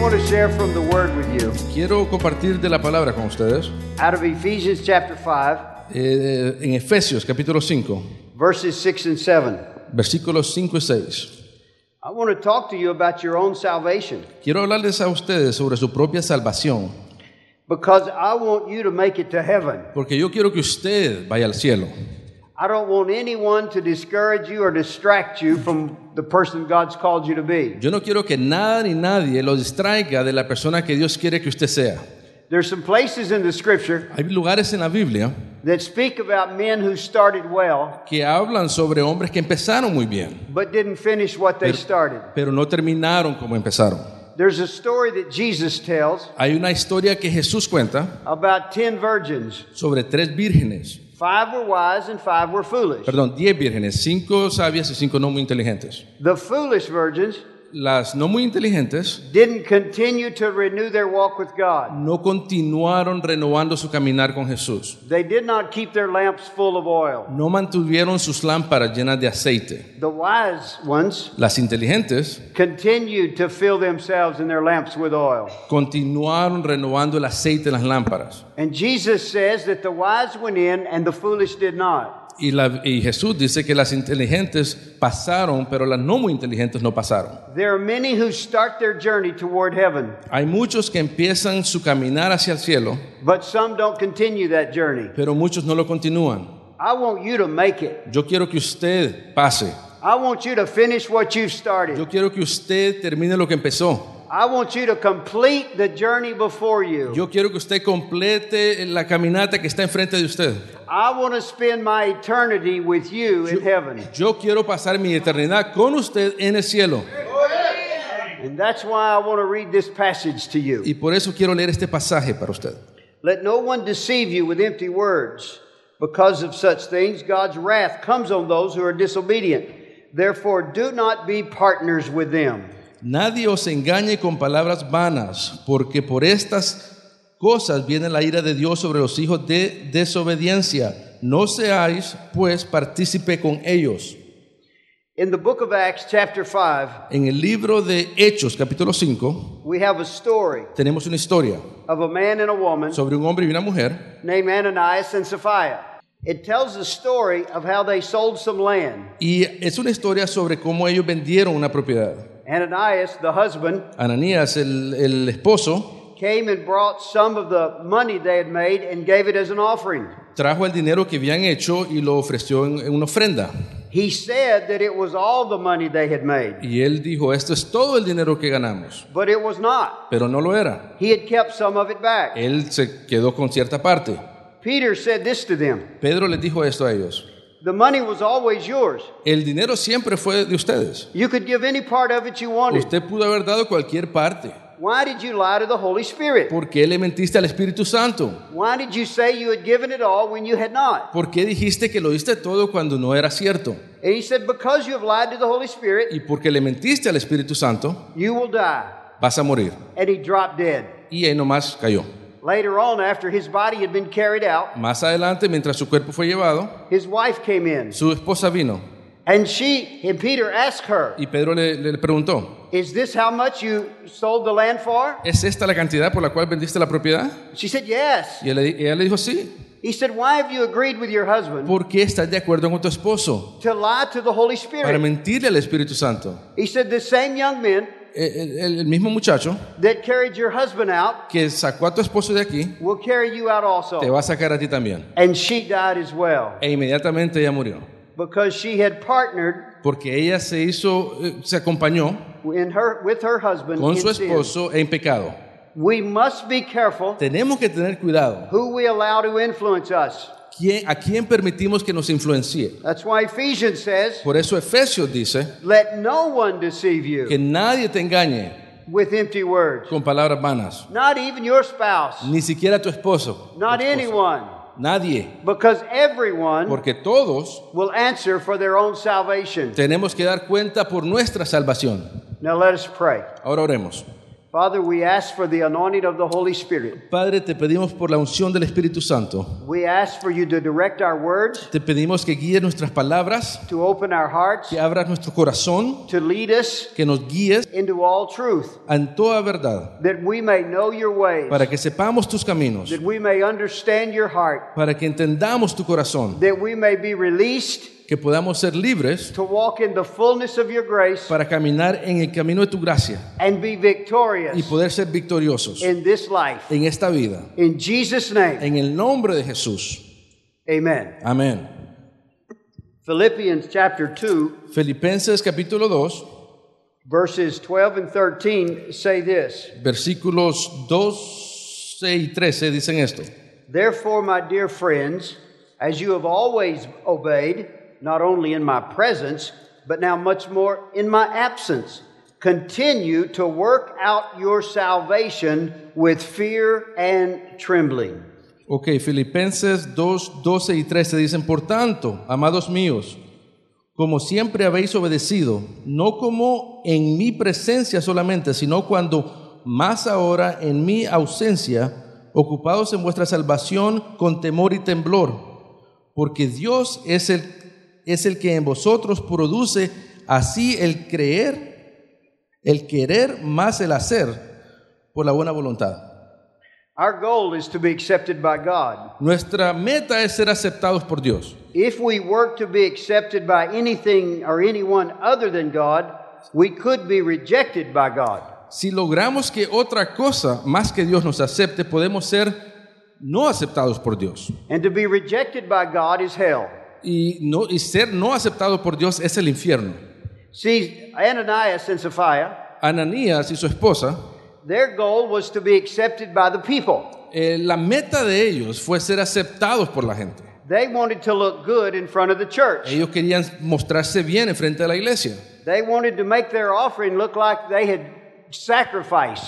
want to share from the Word with you Quiero compartir de la palabra con ustedes out of Ephesians chapter 5, eh, en Efesios capítulo 5, verses 6 and 7. versículos 5 y 6. I want to talk to you about your own salvation Quiero hablarles a ustedes sobre su propia salvación, because I want you to make it to heaven. porque yo quiero que usted vaya al cielo. I don't want anyone to discourage you or distract you from the person God's called you to be. Yo no quiero que nada ni nadie lo distraiga de la persona que Dios quiere que usted sea. There's some places in the scripture Hay lugares en la Biblia that speak about men who started well que hablan sobre hombres que empezaron muy bien, but didn't finish what they started. pero no terminaron como empezaron. There's a story that Jesus tells Hay una historia que Jesús cuenta about 10 virgins. sobre tres vírgenes, Five were wise and five were foolish. perdón, diez vírgenes, cinco sabias y cinco no muy inteligentes. The foolish virgins Las no muy inteligentes didn't continue to renew their walk with God. no continuaron renovando su caminar con Jesús. They did not keep their lamps full of oil. No mantuvieron sus lámparas llenas de aceite. The wise ones Las inteligentes continued to fill themselves and their lamps with oil. continuaron renovando el aceite en las lámparas. And Jesus says that the wise went in and the foolish did not. Y, la- y Jesús dice que las inteligentes pasaron, pero las no muy inteligentes no pasaron. There are many who start their journey toward heaven, Hay muchos que empiezan su caminar hacia el cielo, but some don't continue that journey. pero muchos no lo continúan. I want you to make it. Yo quiero que usted pase. I want you to finish what you've started. Yo quiero que usted termine lo que empezó. I want you to complete the journey before you. Yo quiero que usted complete la caminata que está enfrente de usted. I want to spend my eternity with you in heaven. Yo quiero pasar mi eternidad con usted en el cielo. And that's why I want to read this passage to you. Y por eso quiero leer este pasaje para usted. Let no one deceive you with empty words. Because of such things, God's wrath comes on those who are disobedient. Therefore, do not be partners with them. Nadie os engañe con palabras vanas, porque por estas cosas viene la ira de Dios sobre los hijos de desobediencia. No seáis, pues, partícipe con ellos. In the book of Acts, chapter 5, En el libro de Hechos, capítulo 5, we have a story tenemos una historia of a man and a woman sobre un hombre y una mujer named Ananias and Sapphira. It tells the story of how they sold some land. y es una historia sobre cómo ellos vendieron una propiedad. Ananias, the husband, Ananías, el, el esposo, came and brought some of the money they had made and gave it as an offering. trajo el dinero que habían hecho y lo ofreció en, en una ofrenda. He said that it was all the money they had made, Y él dijo, esto es todo el dinero que ganamos, but it was not. pero no lo era. He had kept some of it back. Él se quedó con cierta parte. Peter said this to them Pedro les dijo esto a ellos. The money was always yours. El dinero siempre fue de ustedes. You could give any part of it you wanted. Usted pudo haber dado cualquier parte. Why did you lie to the Holy Spirit? ¿Por qué le mentiste al Espíritu Santo? Why did you say you had given it all when you had not? ¿Por qué dijiste que lo diste todo cuando no era cierto? And he said, Because you have lied to the Holy Spirit, Y porque le mentiste al Espíritu Santo, you will die. vas a morir. And he dropped dead. Y ahí nomás cayó. Later on, after his body had been carried out, Más adelante, mientras su cuerpo fue llevado, his wife came in. su esposa vino And she, and Peter asked her, y Pedro le, le preguntó, Is this how much you sold the land for? ¿es esta la cantidad por la cual vendiste la propiedad? She said, Yes. Y él le- ella le dijo, sí. He said, Why have you agreed with your husband ¿Por qué estás de acuerdo con tu esposo? to lie to the Holy Para Spirit? mentirle al Espíritu Santo. He said, The same young men El, el- mismo muchacho that carried your husband out que sacó a tu esposo de aquí, will carry you out also. te va a sacar a ti también. And she died as well E inmediatamente ella murió. because she had partnered Porque ella se hizo, eh, se acompañó in her, with her husband con su sin. esposo en pecado. We must be careful Tenemos que tener cuidado. who we allow to influence us. ¿Quién- ¿A quién permitimos que nos influencie? That's why Ephesians says, Por eso Efesios dice Let no one deceive you que nadie te engañe with empty words. con palabras vanas. Not even your spouse, Ni siquiera tu esposo. not anyone. Nadie. Because everyone Porque todos will answer for their own salvation. tenemos que dar cuenta por nuestra salvación. Now let us pray. Ahora oremos. Father, we ask for the anointing of the Holy Spirit. Padre, te pedimos por la unción del Espíritu Santo. We ask for you to direct our words, Te pedimos que guíes nuestras palabras, to open our hearts, que abras nuestro corazón, to lead us que nos guíes into all truth, en toda verdad, that we may know your ways, para que sepamos tus caminos, that we may understand your heart, para que entendamos tu corazón, that we may be released que podamos ser libres to walk in the fullness of your grace para caminar en el camino de tu gracia and be y victorious poder ser victoriosos in this life. en esta vida. In Jesus' name, En el nombre de Jesús. amen. Amén. Philippians chapter 2, Filipenses capítulo 2, verses 12 and 13 say this versículos 12 y 13 dicen esto. Therefore, my dear friends, as you have always obeyed, not only in my presence, but now much more in my absence, continue to work out your salvation with fear and trembling. Ok, Filipenses 2, 12 y 13 dicen, por tanto, amados míos, como siempre habéis obedecido, no como en mi presencia solamente, sino cuando más ahora en mi ausencia, ocupados en vuestra salvación con temor y temblor, porque Dios es el, es el que en vosotros produce así el creer, el querer más el hacer por la buena voluntad. Our goal is to be accepted by God. Nuestra meta es ser aceptados por Dios. If we work to be accepted by anything or anyone other than God, we could be rejected by God. Si logramos que otra cosa más que Dios nos acepte, podemos ser no aceptados por Dios. And to be rejected by God is hell. Y, no, y ser no aceptado por Dios es el infierno. See, Ananias and Sapphira, Ananías y su esposa, their goal was to be accepted by the people. eh, la meta de ellos fue ser aceptados por la gente. They wanted to look good in front of the church. Ellos querían mostrarse bien en frente de la iglesia. They wanted to make their offering look like they had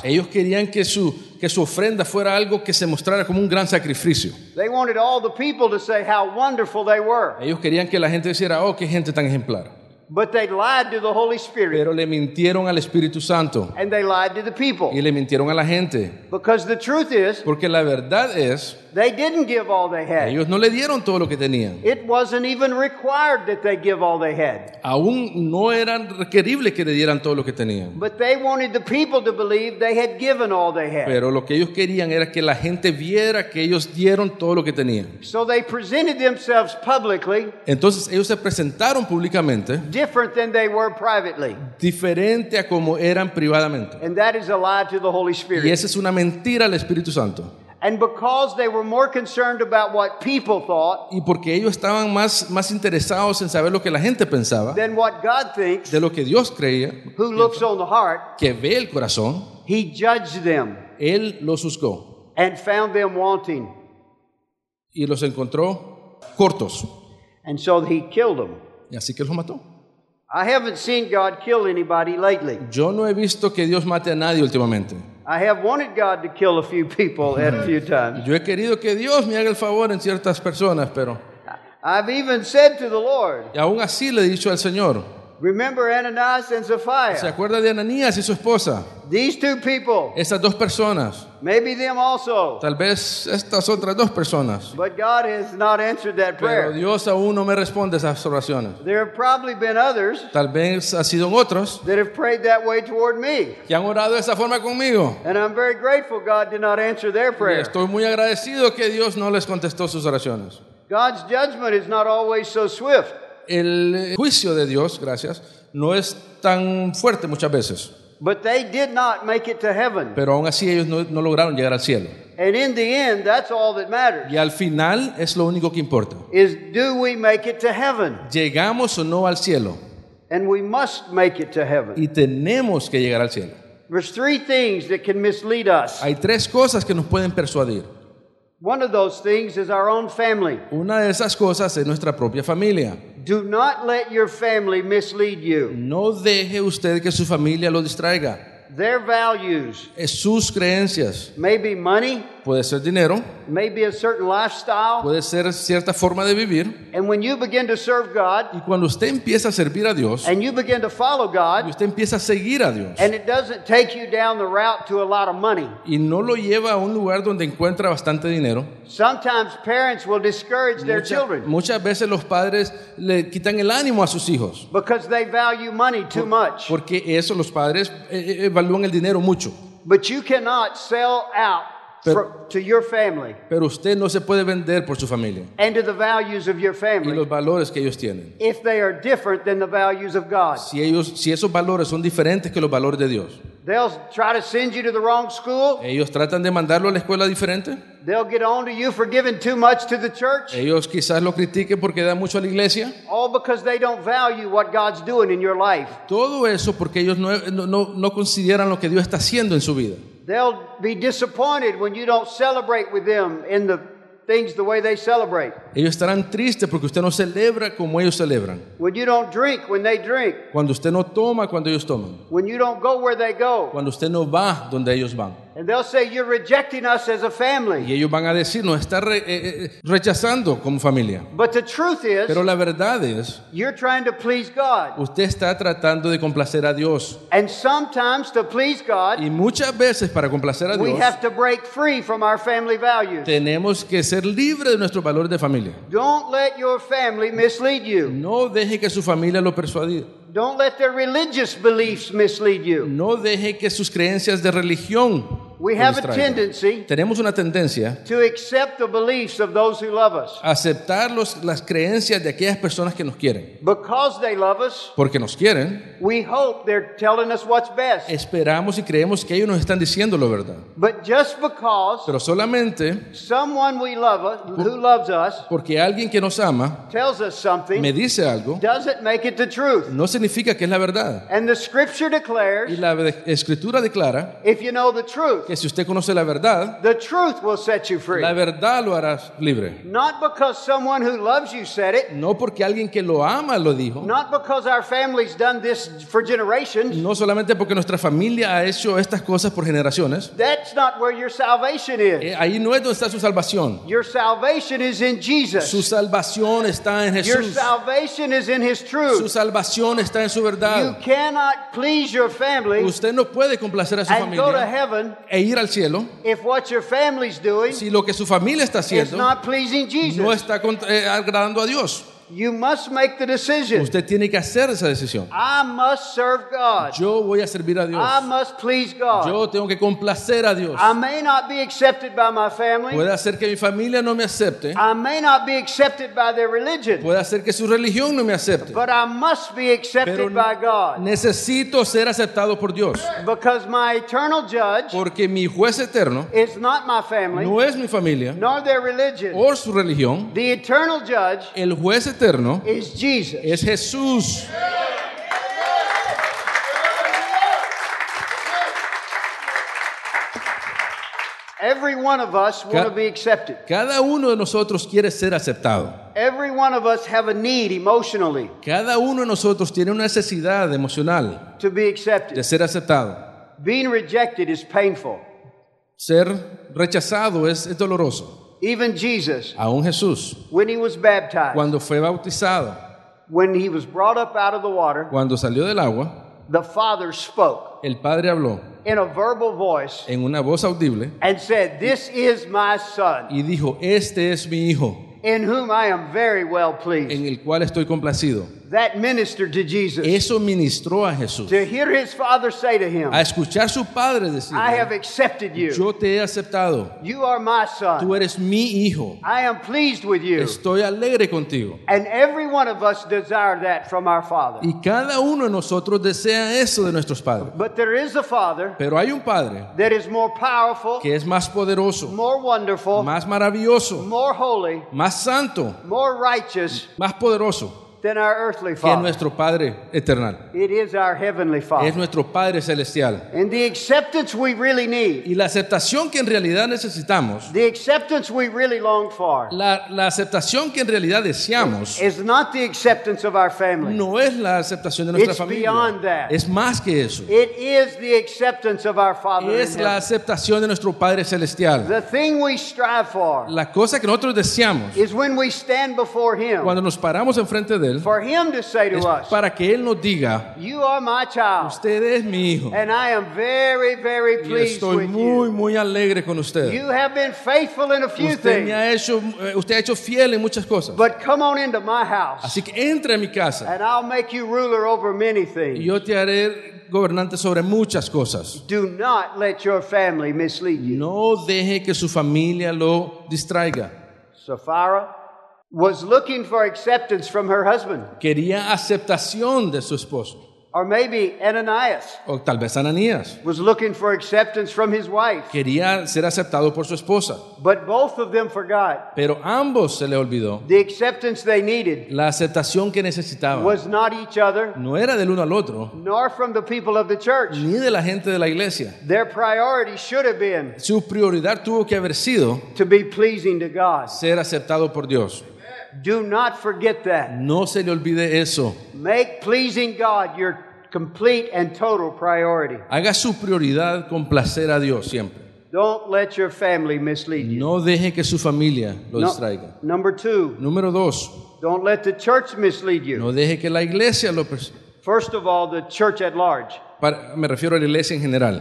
Ellos querían que su, que su ofrenda fuera algo que se mostrara como un gran sacrificio. They wanted all the people to say how wonderful they were. Ellos querían que la gente dijera, oh, qué gente tan ejemplar. But they lied to the Holy Spirit Pero le mintieron al Espíritu Santo and they lied to the people. y le mintieron a la gente. Because the truth is, Porque la verdad es, they didn't give all they had. ellos no le dieron todo lo que tenían. It wasn't even required that they give all they had. Aún no eran requeribles que le dieran todo lo que tenían. But they wanted the people to believe they had given all they had. Pero lo que ellos querían era que la gente viera que ellos dieron todo lo que tenían. So they presented themselves publicly Entonces ellos se presentaron públicamente different than they were privately. diferente a como eran privadamente. And that is a lie to the Holy Y Spirit. esa es una mentira al Espíritu Santo. And because they were more concerned about what people thought Y porque ellos estaban más, más interesados en saber lo que la gente pensaba, than what God thinks, de lo que Dios creía, who looks on the heart, que ve el corazón, He judged them Él los juzgó and found them wanting. y los encontró cortos. And so He killed them. Y así que los mató. I haven't seen God kill anybody lately. Yo no he visto que Dios mate a nadie últimamente. I have wanted God to kill a few people at a few times. Yo he querido que Dios me haga el favor en ciertas personas, pero I've even said to the Lord, y aún así le he dicho al Señor, Remember Ananias and ¿se Sapphira? acuerda de Ananías y su esposa? These two people, Esas dos personas, maybe them also. tal vez estas otras dos personas, But God has not answered that pero prayer. Dios aún no me responde esas oraciones. There have probably been others Tal vez ha sido otros that have prayed that way toward me. que han orado de esa forma conmigo. And I'm very grateful God did not answer their Y prayer. estoy muy agradecido que Dios no les contestó sus oraciones. God's judgment is not always so swift. El juicio de Dios, gracias, no es tan fuerte muchas veces, But they did not make it to heaven. pero aún así ellos no, no lograron llegar al cielo. And in the end, that's all that matters. Y al final es lo único que importa. Is do we make it to heaven? Llegamos o no al cielo And we must make it to heaven. y tenemos que llegar al cielo. There's three things that can mislead us. Hay tres cosas que nos pueden persuadir. One of those things is our own family. Una de esas cosas es nuestra propia familia. Do not let your family mislead you. No deje usted que su familia lo distraiga. Their values Es sus creencias, may be money, puede ser dinero, maybe a certain lifestyle. puede ser cierta forma de vivir. And when you begin to serve God Y cuando usted empieza a servir a Dios, and you begin to follow y God, usted empieza a seguir a Dios, and it doesn't take you down the route to a lot of money. y no lo lleva a un lugar donde encuentra bastante dinero, Sometimes parents will discourage their muchas, children muchas veces los padres le quitan el ánimo a sus hijos, because they value money too much. porque eso los padres eh, eh, evalúan el dinero mucho. But you cannot sell out Pero- to your family Pero usted no se puede vender por su familia and to the values of your y family los valores que ellos tienen. if they are different than the values of God. Si, ellos, si esos valores son diferentes que los valores de Dios, They'll try to send you to the wrong school. ellos tratan de mandarlo a la escuela diferente, They'll get on to you for giving too much to the church, ellos quizás lo critiquen porque da mucho a la iglesia. all because they don't value what God's doing in your life. Todo eso porque ellos no- no- no consideran lo que Dios está haciendo en su vida. They'll be disappointed when you don't celebrate with them in the things the way they celebrate. Ellos estarán tristes porque usted no celebra como ellos celebran. When you don't drink when they drink. Cuando usted no toma cuando ellos toman. When you don't go where they go. Cuando usted no va donde ellos van. And they'll say, You're rejecting us as a Y family. ellos van a decir, nos está re- eh, eh, rechazando como familia. But the truth is, Pero la verdad es, you're trying to please God. usted está tratando de complacer a Dios. And sometimes to please God, Y muchas veces para complacer a we Dios have to break free from our family values. tenemos que ser libres de nuestros valores de familia. Don't let your family mislead you. No deje que su familia lo persuada. Don't let their religious beliefs mislead you. No deje que sus creencias de religión We have a tendency Tenemos una tendencia to accept the beliefs of those who love us. a aceptar los- las creencias de aquellas personas que nos quieren. Because they love us, Porque nos quieren, we hope they're telling us what's best. esperamos y creemos que ellos nos están diciendo la verdad. But just because Pero solamente someone we love us, who loves us porque alguien que nos ama tells us something me dice algo, doesn't make it the truth. no significa que es la verdad. And the scripture Y declares la de- escritura declara if you know the truth, que si usted conoce la verdad, the truth will set you free. la verdad lo hará libre. Not because someone who loves you said it, No porque alguien que lo ama lo dijo, not because our family's done this for generations. no solamente porque nuestra familia ha hecho estas cosas por generaciones. That's not where your salvation is. Eh, Ahí no es donde está su salvación. Your salvation is in Su Jesus. salvación está en Your Jesús. salvation is in His Su truth. salvación está en su You verdad. cannot please your family Usted no puede complacer a su and go to familia heaven e ir al cielo if what your doing si lo que su familia está haciendo not no está eh, agradando a Dios. You must make the decision. Usted tiene que hacer esa decisión. I must serve God. Yo voy a servir a Dios. I must please God. Yo tengo que complacer a Dios. I may not be accepted by my family. Puede hacer que mi familia no me acepte. I may not be accepted by their religion. Puede hacer que su religión no me acepte. But I must be Pero accepted by God. necesito ser aceptado por Dios. Because my eternal judge Porque mi juez eterno is not my family, no es mi familia nor their religion. o su religión. The eternal judge El juez eterno is Jesus. es Jesús. Every one of us want to be accepted. Cada uno de nosotros quiere ser aceptado. Every one of us have a need emotionally Cada uno de nosotros tiene una necesidad emocional to be de accepted. ser aceptado. Being rejected is painful. Ser rechazado es, es doloroso. Even Jesus, Aún Jesús, when he was baptized, cuando fue bautizado, when he was brought up out of the water, cuando salió del agua, the Father spoke el Padre habló in a verbal voice en una voz audible and said, This is my son, y dijo, este es mi hijo, in whom I am very well pleased. en el cual estoy complacido. That ministered to Jesus. Eso ministró a Jesús. To hear his father say to him, A escuchar su padre decir, I have accepted you. yo te he aceptado, You are my son. tú eres mi hijo, I am pleased with you. estoy alegre contigo. And every one of us desire that from our Father. Y cada uno de nosotros desea eso de nuestros padres. But there is a Father Pero hay un Padre that is more powerful, que es más poderoso, more wonderful, más maravilloso, more holy, más santo, more righteous, más poderoso, than our earthly que Father. nuestro Padre eterno. It is our heavenly Es Father. nuestro Padre celestial. And the acceptance we really need, Y la aceptación que en realidad necesitamos, the acceptance we really long for, la, la aceptación que en realidad deseamos, is not the acceptance of our family. no es la aceptación de nuestra It's familia. beyond that. Es más que eso. It is the acceptance of our Father in Es la heaven. aceptación de nuestro Padre celestial. The thing we strive for La cosa que nosotros deseamos is when we stand before Him, cuando nos paramos enfrente de Él for Him to say to es us, para que Él nos diga, You are my child, usted es mi hijo. and I am very, very Y pleased estoy with muy, you. muy alegre con usted. You have been faithful in a few Usted me things, ha hecho, eh, usted ha hecho fiel en muchas cosas. but come on into my house, Así que entra a mi casa and I'll make you ruler over many y things. yo te haré gobernante sobre muchas cosas. Do not let your family mislead you. No deje que su familia lo distraiga. Sapphira was looking for acceptance from her husband, Quería aceptación de su esposo. or maybe Ananias O tal vez Ananías. was looking for acceptance from his wife. Quería ser aceptado por su esposa. But both of them forgot Pero ambos se le olvidó. the acceptance they needed La aceptación que necesitaban was not each other, no era del uno al otro, nor from the people of the church. ni de la gente de la iglesia. Their priority should have been Su prioridad tuvo que haber sido to be pleasing to God. ser aceptado por Dios. Do not forget that. No se le olvide eso. Make pleasing God your complete and total priority. Haga su prioridad complacer a Dios siempre. Don't let your family mislead you. No deje que su familia lo No- distraiga. number two, Número dos, don't let the church mislead you. no deje que la iglesia lo... First of all, the church at large, para- me refiero a la iglesia en general.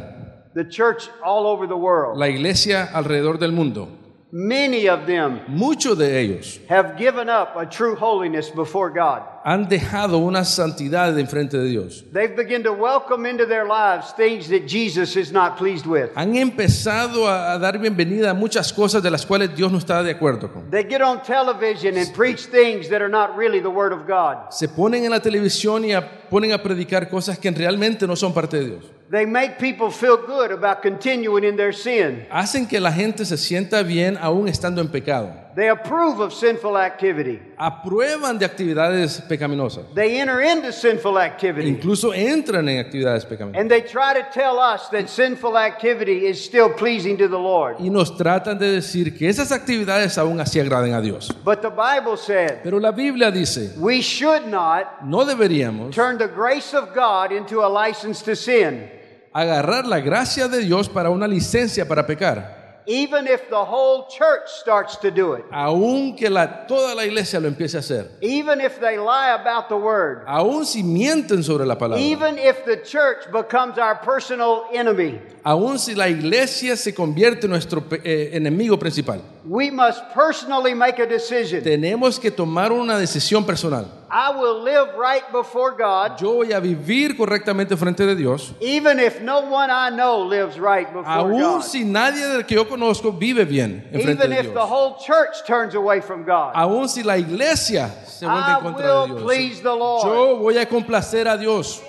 the church all over the world. La iglesia alrededor del mundo. Many of them Muchos de ellos have given up a true holiness before God. Han dejado una santidad en frente de Dios. They've begun to welcome into their lives things that Jesus is not pleased with. Han empezado a, a dar bienvenida a muchas cosas de las cuales Dios no está de acuerdo con. They get on television and preach things that are not really the Word of God. Se ponen en la televisión y a- ponen a predicar cosas que realmente no son parte de Dios. They make people feel good about continuing in their sin. Hacen que la gente se sienta bien aún estando en pecado. They approve of sinful activity. Aprueban de actividades pecaminosas. They enter into sinful activity. Incluso entran en actividades pecaminosas. And they try to tell us that sinful activity is still pleasing to the Lord. Y nos tratan de decir que esas actividades aún así agraden a Dios. But the Bible said Pero la Biblia dice, we should not no deberíamos turn the grace of God into a license to sin, agarrar la gracia de Dios para una licencia para pecar. Even if the whole church starts to do it, Aún que la, toda la iglesia lo empiece a hacer. even if they lie about the word, Aún si mienten sobre la palabra. even if the church becomes our personal enemy. Aún si la iglesia se convierte en nuestro eh, enemigo principal. We must personally make a decision. Tenemos que tomar una decisión personal. I will live right before God, Yo voy a vivir correctamente frente de Dios. even if no one I know lives right before Aún God. si nadie del que yo conozco vive bien en frente Even de if the whole church turns away from God. Aún si la iglesia se vuelve en I contra de Dios. please the Lord. Yo voy a complacer a Dios.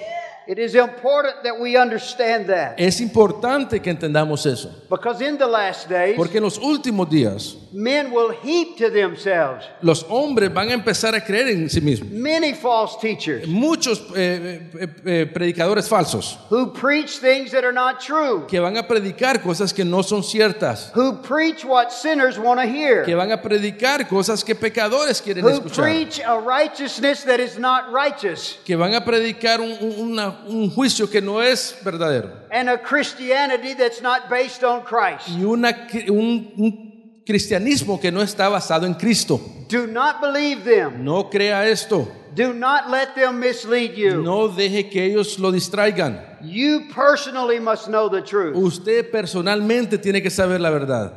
It is important that we understand that. Es importante que entendamos eso. Because in the last days, Porque en los últimos días men will heap to themselves los hombres van a empezar a creer en sí mismos. many false teachers Muchos eh, eh, eh, predicadores falsos who preach things that are not true, que van a predicar cosas que no son ciertas, who preach what sinners want to que hear, van a predicar cosas que pecadores quieren who escuchar, preach a righteousness that is not righteous, que van a predicar un, un- una- un juicio que no es verdadero and a Christianity that's not based on Christ. y una, cri- un, un cristianismo que no está basado en Cristo. Do not believe them. No crea esto, Do not let them mislead you. no deje que ellos lo distraigan. You personally must know the truth, Usted personalmente tiene que saber la verdad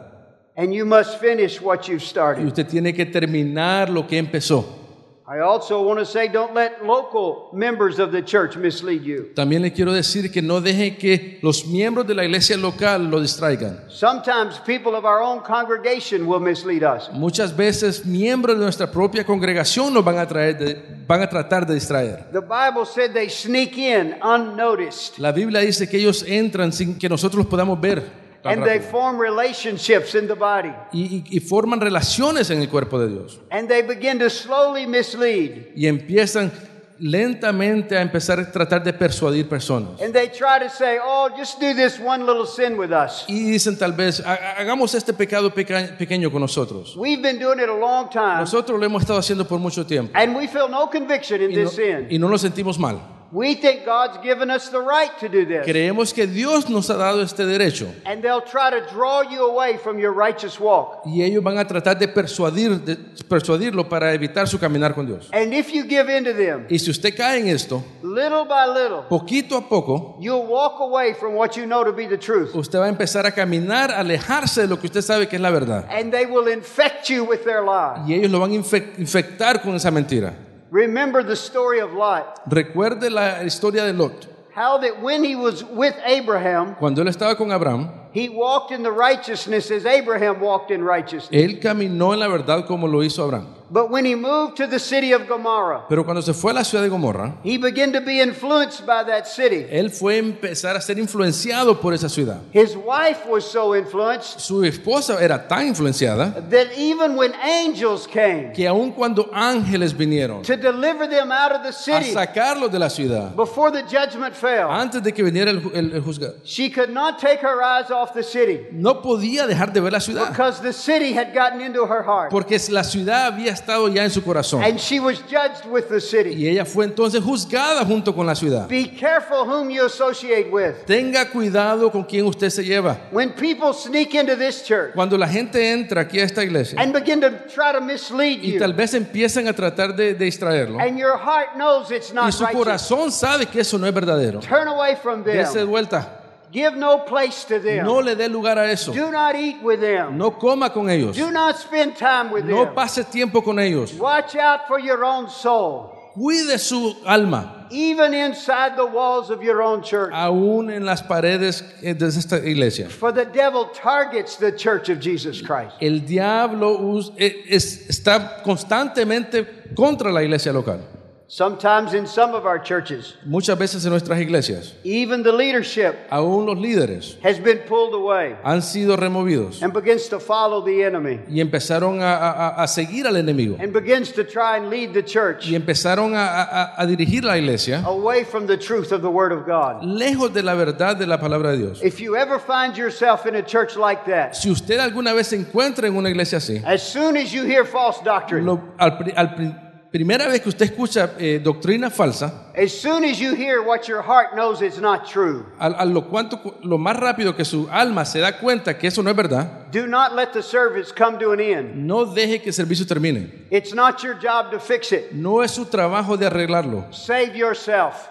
and you must finish what you've y started. usted tiene que terminar lo que empezó. I also want to say don't let local members of the church mislead you. También le quiero decir que no deje que los miembros de la iglesia local lo distraigan. Sometimes people of our own congregation will mislead us. Muchas veces miembros de nuestra propia congregación nos van a, traer de- van a tratar de distraer. The Bible said they sneak in unnoticed La Biblia dice que ellos entran sin que nosotros los podamos ver tan and they form relationships in the body. Y, y- y forman relaciones en el cuerpo de Dios. And they begin to slowly mislead. Y empiezan lentamente a empezar a tratar de persuadir personas. And they try to say, oh, just do this one little sin with us. Y dicen tal vez, "Ha- ha- hagamos este pecado peca- pequeño con nosotros. We've been doing it a long time, Nosotros lo hemos estado haciendo por mucho tiempo. and we feel no conviction in Y no, this sin. y no nos sentimos mal. We think God's given us the right to do this. Creemos que Dios nos ha dado este derecho. And they'll try to draw you away from your righteous walk. Y ellos van a tratar de, persuadir, de persuadirlo para evitar su caminar con Dios. And if you give in to them, Y si usted cae en esto, little by little, poquito a poco, you'll walk away from what you know to be the truth. usted va a empezar a caminar, a alejarse de lo que usted sabe que es la verdad. And they will infect you with their lie. Y ellos lo van a infec- infectar con esa mentira. Remember the story of Lot. Recuerde la historia de Lot. How that when he was with Abraham, Cuando él estaba con Abraham, he walked in the righteousness as Abraham walked in righteousness. él caminó en la verdad como lo hizo Abraham. But when he moved to the city of Gomorrah, Pero cuando se fue a la ciudad de Gomorra, he began to be influenced by that city. él fue a empezar a ser influenciado por esa ciudad. His wife was so influenced Su esposa era tan influenciada that even when angels came que aun cuando ángeles vinieron to deliver them out of the a city sacarlos de la ciudad, before the judgment fell, antes de que viniera el, ju- el- el juzgado, she could not take her eyes off the city no podía dejar de ver la ciudad, because the city had gotten into her heart. porque la ciudad había estado ya en su corazón. And she was judged with the city. Y ella fue entonces juzgada junto con la ciudad. Be careful whom you associate with. Tenga cuidado con quién usted se lleva. When people sneak into this church Cuando la gente entra aquí a esta iglesia and begin to try to mislead y tal you, vez empiezan a tratar de, de distraerlo and your heart knows it's y not su righteous, corazón sabe que eso no es verdadero, turn away from them. vuelta. Give no place to them. No le dé lugar a eso. Do not eat with them. No coma con ellos. Do not spend time with No them. pase tiempo con ellos. Watch out for your own soul, Cuide su alma, even inside the walls of your own church. aún en las paredes eh, de esta iglesia. For the devil targets the church of Jesus Christ. El diablo eh, es- está constantemente contra la iglesia local. Sometimes in some of our churches, Muchas veces en nuestras iglesias, even the leadership aún los líderes has been pulled away han sido removidos and begins to follow the enemy y empezaron a, a- a seguir al enemigo and begins to try and lead the church y empezaron a, a- dirigir la iglesia away from the truth of the Word of God. lejos de la verdad de la palabra de Dios. If you ever find yourself in a church like that, Si usted alguna vez se encuentra en una iglesia así, as soon as you hear false doctrine, lo- al, al primera vez que usted escucha eh, doctrina falsa, as soon as you hear what your heart knows it's not true, a, a lo, cuanto, lo más rápido que su alma se da cuenta que eso no es verdad, do not let the service come to an end. no deje que el servicio termine. It's not your job to fix it. No es su trabajo de arreglarlo. Save yourself.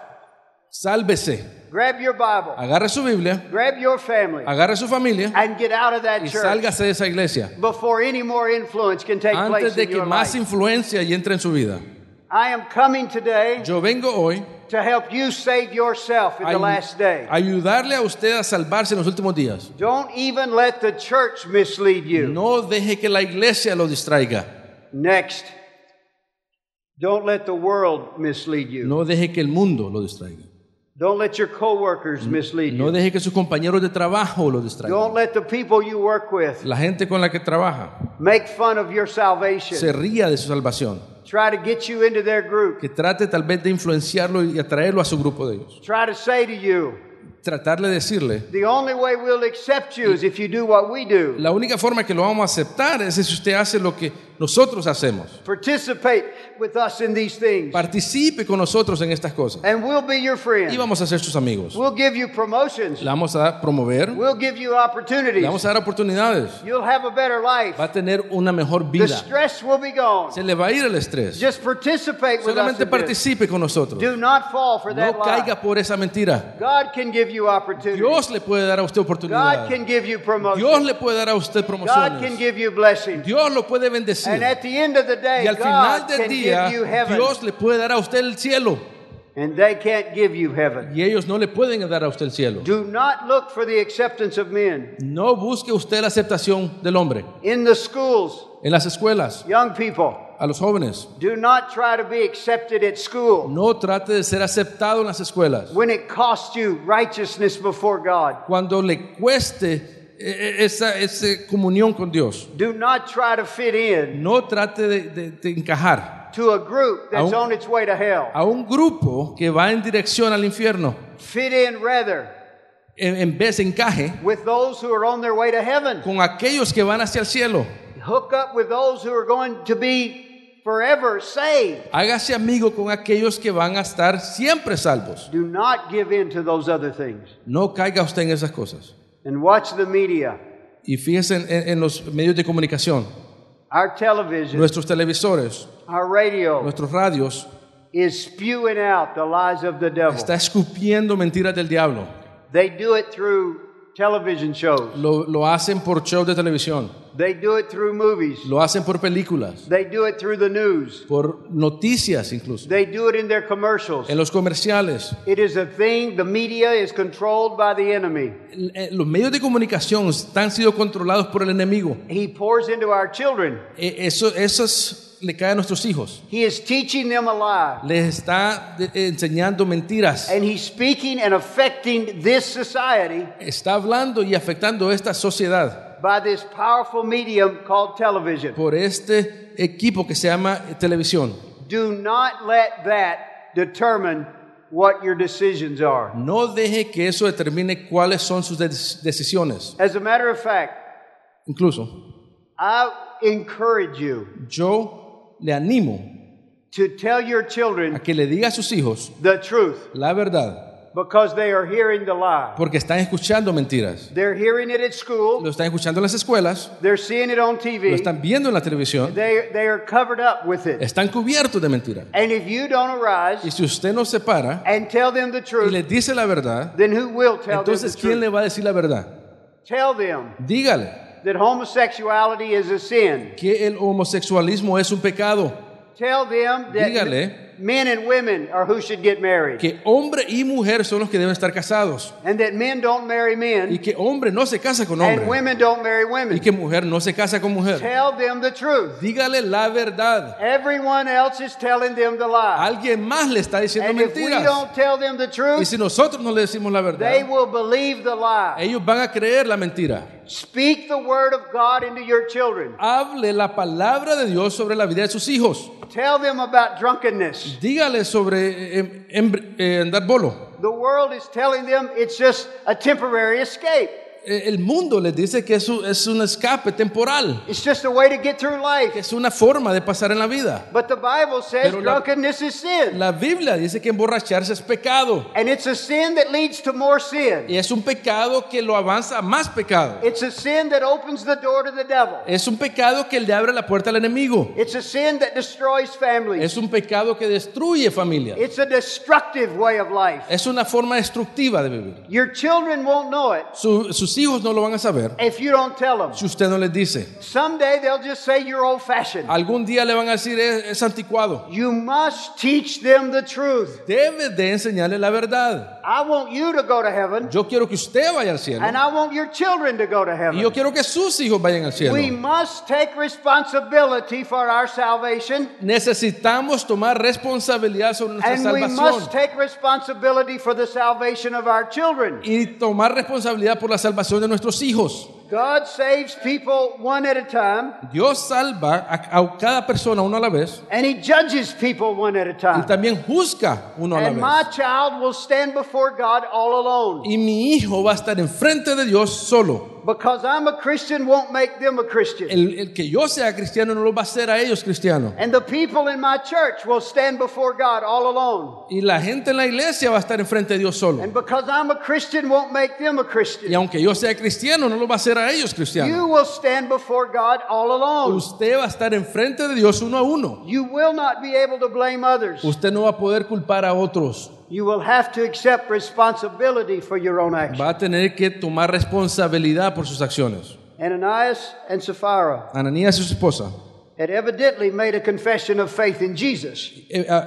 Sálvese. Grab your Bible, Agarre su Biblia, grab your family, agarre su familia and get out of that y church sálgase de esa iglesia before any more influence can take antes place de que más life. influencia y entre en su vida. I am coming today Yo vengo hoy to help you save yourself in the last day. ayudarle a usted a salvarse en los últimos días. Don't even let the church mislead you. No deje que la iglesia lo distraiga. Next, don't let the world mislead you. No deje que el mundo lo distraiga. Don't let your coworkers mislead No you. deje que sus compañeros de trabajo lo distraigan. Don't let the people you work with La gente con la que trabaja make fun of your salvation. se ría de su salvación. Try to get you into their group. Que trate tal vez de influenciarlo y atraerlo a su grupo de ellos. Try to say to you, Tratarle de decirle, the only way we'll accept you is if you do what we do. la única forma que lo vamos a aceptar es si usted hace lo que nosotros hacemos. Participate with us in these things, Participe con nosotros en estas cosas. and we'll be your Y friend. vamos a ser sus amigos. We'll give you promotions. Le vamos a promover, le We'll give you opportunities. vamos a dar oportunidades. You'll have a better life. Va a tener una mejor The vida. stress will be gone. Se le va a ir el estrés. Just participate with us. Solamente participe con nosotros. Do not fall for that No caiga por esa mentira. God can give you opportunities. Dios le puede dar a usted God oportunidades. can give you promotions. Dios le puede dar a usted God can promociones. give you blessings. Dios lo puede bendecir. And at the end of the day, Y al final del día. Dios le puede dar a usted el cielo. And they can't give you heaven. Y ellos no le pueden dar a usted el cielo. Do not look for the acceptance of men. No busque usted la aceptación del hombre. In the schools, En las escuelas, young people, a los jóvenes. do not try to be accepted at school No trate de ser aceptado en las escuelas. when it costs you righteousness before God. Cuando le cueste esa, esa comunión con Dios. Do not try to fit in No trate de, de- de encajar to a group that's Aún- on its way to hell. a un grupo que va en dirección al infierno. Fit in rather En, en vez encaje with those who are on their way to heaven. con aquellos que van hacia el cielo. Hook up with those who are going to be forever saved. Hágase amigo con aquellos que van a estar siempre salvos. Do not give in to those other things. No caiga usted en esas cosas. And watch the media. Y fíjese en, en- en los medios de comunicación, Our television, nuestros televisores, our radio nuestros radios, is spewing out the lies of the devil. está escupiendo mentiras del diablo. They do it through television shows. Lo, lo hacen por shows de televisión, They do it through movies. lo hacen por películas, They do it through the news. por noticias incluso, They do it in their commercials. en los comerciales. It is a thing, the media is controlled by the enemy. Eh, Los medios de comunicación están siendo controlados por el enemigo. He pours into our children. Eh, Eso, eso es- le cae a nuestros hijos. He is teaching them a lie. Les está de- enseñando mentiras. And he's speaking and affecting this society Está hablando y afectando esta sociedad by this powerful medium called television. por este equipo que se llama televisión. Do not let that determine what your decisions are. No deje que eso determine cuáles son sus decisiones. As a matter of fact, Incluso, I encourage you yo le animo to tell your a children que le diga a sus hijos the truth la verdad, because they are hearing the lie. porque están escuchando mentiras. They're hearing it at school, Lo están escuchando en las escuelas, they're seeing it on lo TV, están viendo en la televisión, they, they are covered up with it. están cubiertos de mentiras. And if you don't Y arise si usted no se para and tell them the y truth, les dice la verdad, then who will tell them the entonces ¿quién truth? le va a decir la verdad? Tell them Dígale that homosexuality is a sin. que el homosexualismo es un pecado, Tell them that Dígale. men and women are who should get married, que hombre y mujer son los que deben estar casados and that men don't marry y men, que hombre no se casa con and hombre women don't marry y women. que mujer no se casa con mujer. Tell them the truth. Dígale la verdad. Everyone else is telling them the lie. Alguien más le está diciendo And if we mentiras. don't tell them the Y truth, si nosotros no le decimos la they verdad, will believe the lie. ellos van a creer la mentira. Speak the word of God into your children. Hable la palabra de Dios sobre la vida de sus hijos. Tell them about drunkenness. Dígale sobre eh, embr- eh, andar bolo. The world is telling them it's just a temporary escape. Eh, El mundo les dice que eso es un escape temporal, It's just a way to get through life. es una forma de pasar en la vida. But the Bible says Pero la- drunkenness is sin. La Biblia dice que emborracharse es pecado. And it's a sin that leads to more sin. Y es un pecado que lo avanza a más pecado. It's a sin that opens the door to the devil. Es un pecado que le abre la puerta al enemigo. It's a sin that destroys families. Es un pecado que destruye familias. It's a destructive way of life. Es una forma destructiva de vivir. Your children won't know it Su- sus hijos no lo van a saber if you don't tell them. si usted no les dice. Someday they'll just say you're old fashioned. Algún día le van a decir es, es anticuado. You must teach them the truth. Debe de enseñarle la verdad. I want you to go to heaven, Yo quiero que usted vaya al cielo. and I want your children to go to Y yo heaven. quiero que sus hijos vayan al cielo. We must take responsibility for our salvation, Necesitamos tomar responsabilidad sobre nuestra and we must salvación. take responsibility for the salvation of our children. Y tomar responsabilidad por la salvación de nuestros hijos. God saves people one at a time, Dios salva a, a cada persona uno a la vez and He judges people one at a y time. también juzga uno a la And my vez. child will stand before God all alone. Y mi hijo va a estar enfrente de Dios solo. Because I'm a Christian won't make them a Christian. El, el que yo sea cristiano no lo va a hacer a ellos cristianos. And the people in my church will stand before God all alone. Y la gente en la iglesia va a estar enfrente de Dios solo. And because I'm a Christian won't make them a Y Christian. aunque yo sea cristiano, no lo va a hacer a ellos cristianos. You will stand before God all alone. Usted va a estar enfrente de Dios uno a uno. You will not be able to blame others. Usted no va a poder culpar a otros. You will have to accept responsibility for your own actions. Va a tener que tomar responsabilidad por sus acciones. Ananias and Sapphira Ananías y su esposa, had evidently made a confession of faith in Jesus. eh, ah,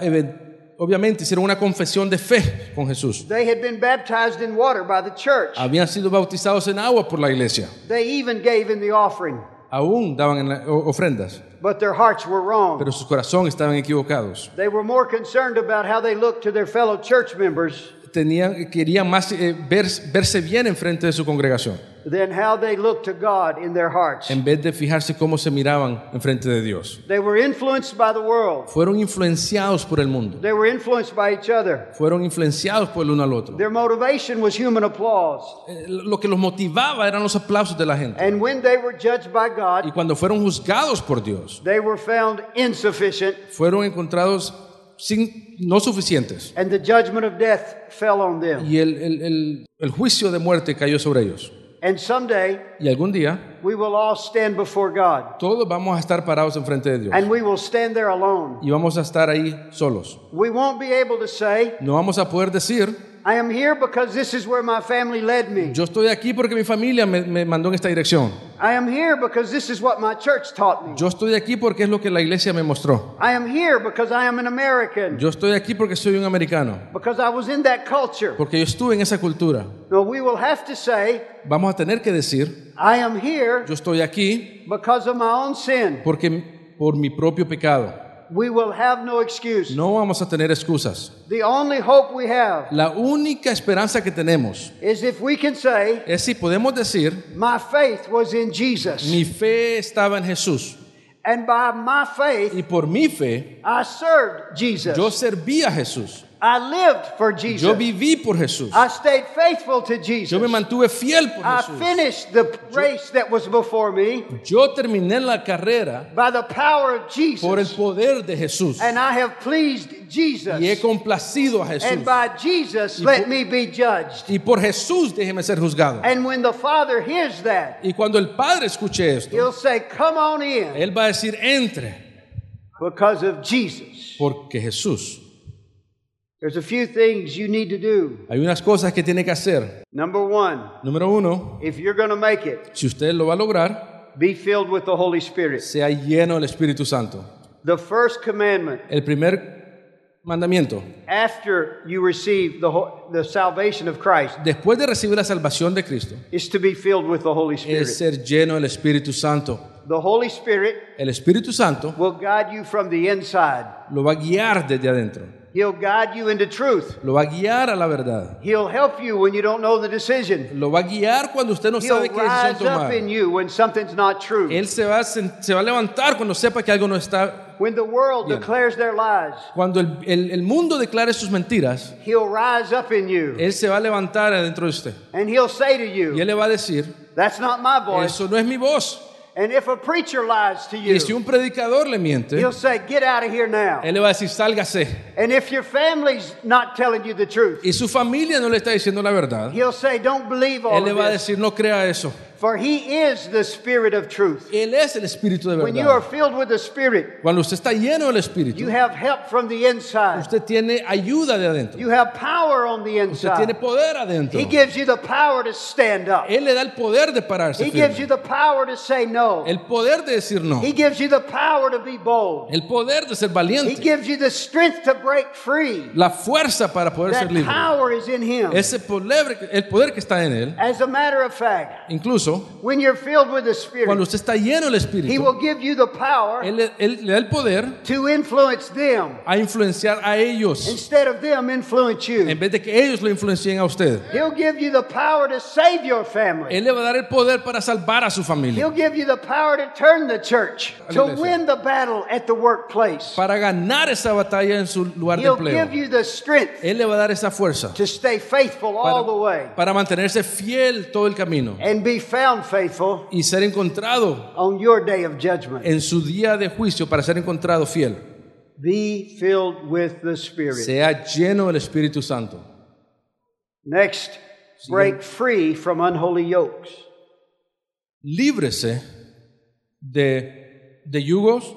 obviamente hicieron una confesión de fe con Jesús. They had been baptized in water by the church. Habían sido bautizados en agua por la iglesia. They even gave in the offering, Aún daban en la- o- ofrendas, but their hearts were wrong. pero sus corazones estaban equivocados. They were more concerned about how they looked to their fellow church members tenían, querían más eh, ver- verse bien en frente de su congregación, than how they looked to God in their hearts. en vez de fijarse cómo se miraban en frente de Dios. They were influenced by the world. Fueron influenciados por el mundo, They were influenced by each other. fueron influenciados por el uno al otro. Their motivation was human applause. Eh, Lo que los motivaba eran los aplausos de la gente. And when they were judged by Y God, cuando fueron juzgados por Dios, they were found insufficient, fueron encontrados sin, no suficientes. and the judgment of death fell on them. Y el, el- el- el juicio de muerte cayó sobre ellos. And someday, Y algún día we will all stand before God, todos vamos a estar parados enfrente de Dios. and we will stand there alone. Y vamos a estar ahí solos. We won't be able to say, No vamos a poder decir, I am here because this is where my family led me. yo estoy aquí porque mi familia me, me mandó en esta dirección. I am here because this is what my church taught me. Yo estoy aquí porque es lo que la iglesia me mostró. I am here because I am an American, Yo estoy aquí porque soy un americano. because I was in that culture. Porque yo estuve en esa cultura. No, we will have to say, Vamos a tener que decir, I am here yo estoy aquí because of my own sin. porque por mi propio pecado. We will have no excuse. No vamos a tener excusas. The only hope we have La única esperanza que tenemos is if we can say, es si podemos decir, My faith was in Jesus. mi fe estaba en Jesús. And by my faith, Y por mi fe, I served Jesus. yo serví a Jesús. I lived for Yo Jesus. viví por Jesús. I stayed faithful to Yo Jesus. me mantuve fiel por I Jesús. finished the race that was before me Yo terminé la carrera by the power of por el Jesus. poder de Jesús. And I have pleased Jesus. Y he complacido a Jesús. And by Jesus, Y let por- me be judged. Y por Jesús déjeme ser juzgado. And when the Father hears that, Y cuando el Padre escuche esto, he'll say, Come on in Él va a decir, entre, because of Jesus. porque Jesús. There's a few things you need to do. Hay unas cosas que tiene que hacer. Number one, Número uno, if you're going to make it, si usted lo va a lograr, be filled with the Holy Spirit. sea lleno del Espíritu Santo. The first commandment El primer mandamiento, after you receive the, the salvation of Christ después de recibir la salvación de Cristo, is to be filled with the Holy Spirit. es ser lleno del Espíritu Santo. The Holy Spirit El Espíritu Santo will guide you from the inside. lo va a guiar desde adentro, He'll guide you into truth. lo va a guiar a la verdad, He'll help you when you don't know the decision. lo va a guiar cuando usted no He'll sabe qué decisión rise up tomar. in you when something's not true. Él se va, a, sen- se va a levantar cuando sepa que algo no está. When the world Bien. declares their lies, Cuando el, el- el mundo declare sus mentiras, He'll rise up in you Él se va a levantar adentro de usted. and He'll say to Y you, Él le va a decir, That's not my voice. eso no es mi voz. And if a preacher lies to Y si you, un predicador le miente, he'll say, Get out of here now. Él le va a decir, sálgase. And if your family's not telling you the truth, Y su familia no le está diciendo la verdad, he'll say, Don't believe all Él le va a decir, no crea eso. For he is the spirit of truth. Él es el Espíritu de When you are verdad. filled with the Spirit, Cuando usted está lleno del Espíritu, you have help from the inside. usted tiene ayuda de adentro. You have power on the Usted tiene inside. poder adentro. He gives you the power to stand up. Él le da el poder de pararse. He gives you firme. the power to say no. El poder de decir no. He gives you the power to be bold. El poder de ser He valiente. gives you the strength to break free. La fuerza para poder ser That libre. power is in him. Ese poder, el poder que está en él, As a matter of fact, incluso when you're filled with the cuando Spirit, usted está lleno del He Espíritu, will give you the power él, le- él le da el poder to influence them a influenciar a ellos instead of them influence you. en vez de que ellos lo influencien a usted. He'll give you the power to save your family. Él le va a dar el poder para salvar a su He'll familia, give you the power to turn the church, to win the battle at the workplace. para ganar esa batalla en su lugar de give empleo. you the strength Él le va a dar esa fuerza to stay faithful all the way para, para mantenerse fiel todo el camino and be found faithful y ser encontrado on your day of judgment. en su día de juicio para ser encontrado fiel. Be filled with the Spirit. Sea lleno del Espíritu Santo. Next, break free from unholy yokes. Líbrese de, de yugos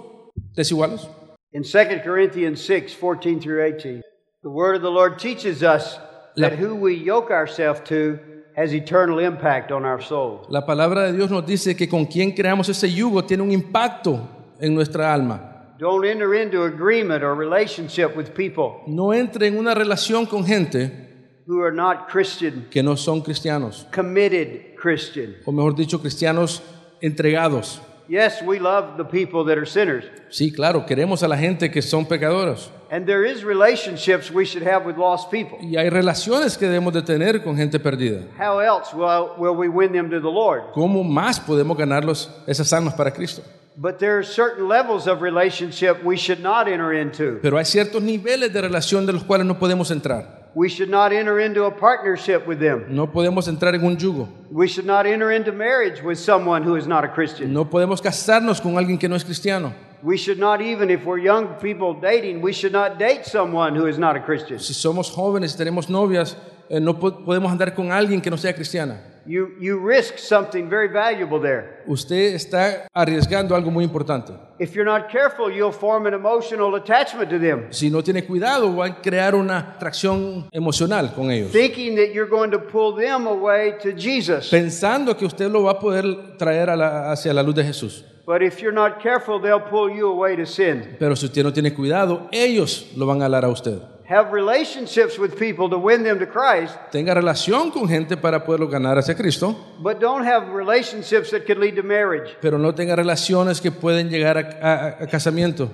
desiguales. In 2 Corinthians 6 14 through 18, the word of the Lord teaches us that who we yoke ourselves to has eternal impact on our soul. La palabra de Dios nos dice que con quien creamos ese yugo tiene un impacto en nuestra alma. Don't enter into agreement or relationship with people No entre en una relación con gente who are not Christian, que no son cristianos, committed Christian. o mejor dicho, cristianos entregados. Yes, we love the people that are sinners. Sí, claro, queremos a la gente que son pecadores. And there is relationships we should have with lost people. Y hay relaciones que debemos de tener con gente perdida. How else will, will we win them to the Lord? ¿Cómo más podemos ganarlos esas almas para Cristo? But there are certain levels of relationship we should not enter into. Pero hay ciertos niveles de relación de los cuales no podemos entrar. We should not enter into a partnership with them. No podemos entrar en un yugo. We should not enter into marriage with someone who is not a Christian. No podemos casarnos con alguien que no es cristiano. We should not even, if we're young people dating, we should not date someone who is not a Christian. Si somos jóvenes tenemos novias, eh, no po- podemos andar con alguien que no sea cristiana. You, you risk something very valuable there. Usted está arriesgando algo muy importante. If you're not careful, you'll form an emotional attachment to them, Si no tiene cuidado, va a crear una atracción emocional con ellos. thinking that you're going to pull them away to Jesus. Pensando que usted lo va a poder traer a la- hacia la luz de Jesús. But if you're not careful, they'll pull you away to sin. Pero si usted no tiene cuidado, ellos lo van a alar a usted. Have relationships with people to win them to Christ, Tenga relación con gente para poderlo ganar hacia Cristo, but don't have relationships that could lead to marriage. pero no tenga relaciones que pueden llegar a, a- a casamiento.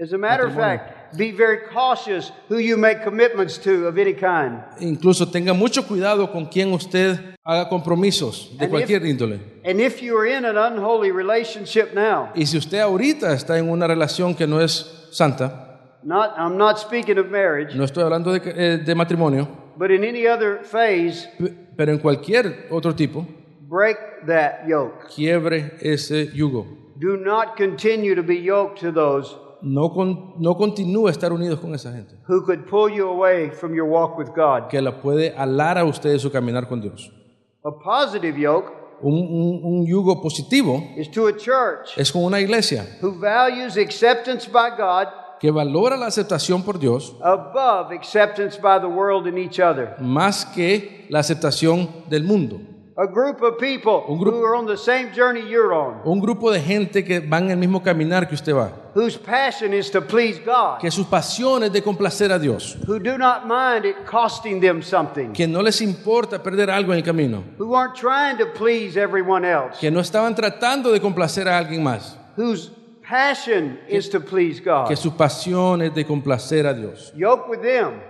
As a matter of fact, be very cautious who you make commitments to of any kind. Incluso tenga mucho cuidado con quien usted haga compromisos de And cualquier if- índole. And if you are in an unholy relationship now, Y si usted ahorita está en una relación que no es santa, not I'm not speaking of marriage, no estoy hablando de, eh, de matrimonio, but in any other phase, pero en cualquier otro tipo, break that yoke. quiebre ese yugo. Do not continue to be yoked to those No, con- no continúe a estar unidos con esa gente, who could pull you away from your walk with God. que la puede alar a usted de su caminar con Dios. A positive yoke Un, un- un yugo positivo is to a church es con una iglesia who values acceptance by God que valora la aceptación por Dios above acceptance by the world and each other. más que la aceptación del mundo. A group of people Un grupo- who are on the same journey you're on, Un grupo de gente que van en el mismo caminar que usted va, whose passion is to please God, que sus pasiones de complacer a Dios, who do not mind it costing them something, que no les importa perder algo en el camino, who aren't trying to please everyone else, que no estaban tratando de complacer a alguien más, passion is to please God. que su pasión es de complacer a Dios. Yoke with them,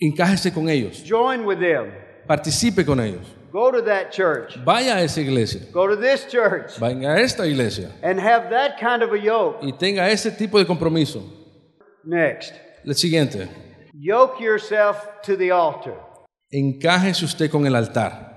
Encájese con ellos, join with them, participe con ellos, go to that church, vaya a esa iglesia, go to this church, vaya a esta iglesia and have that kind of a yoke. y tenga ese tipo de compromiso. Next, El siguiente, yoke yourself to the altar. encájese usted con el altar.